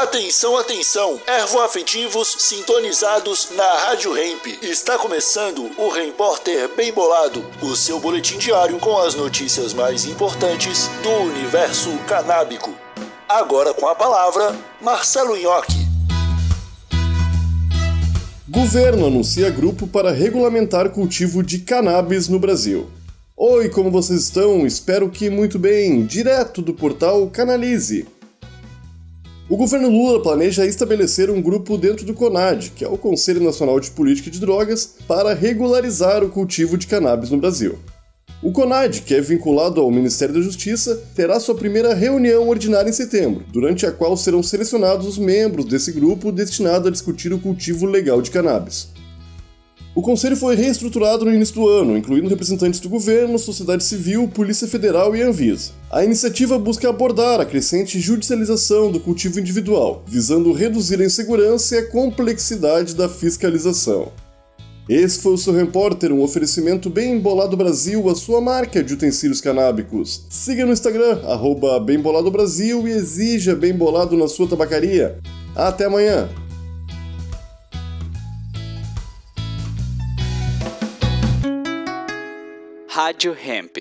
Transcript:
Atenção, atenção! Ervoafetivos sintonizados na Rádio Hemp. Está começando o Repórter Bem Bolado, o seu boletim diário com as notícias mais importantes do universo canábico. Agora com a palavra, Marcelo Nhoque. Governo anuncia grupo para regulamentar cultivo de cannabis no Brasil. Oi, como vocês estão? Espero que muito bem. Direto do portal Canalize. O governo Lula planeja estabelecer um grupo dentro do CONAD, que é o Conselho Nacional de Política de Drogas, para regularizar o cultivo de cannabis no Brasil. O CONAD, que é vinculado ao Ministério da Justiça, terá sua primeira reunião ordinária em setembro, durante a qual serão selecionados os membros desse grupo destinado a discutir o cultivo legal de cannabis. O conselho foi reestruturado no início do ano, incluindo representantes do governo, sociedade civil, Polícia Federal e Anvisa. A iniciativa busca abordar a crescente judicialização do cultivo individual, visando reduzir a insegurança e a complexidade da fiscalização. Esse foi o seu repórter, um oferecimento bem embolado Brasil, a sua marca de utensílios canábicos. Siga no Instagram, arroba Bem Bolado Brasil e exija Bem Bolado na sua tabacaria. Até amanhã! Rádio Hemp.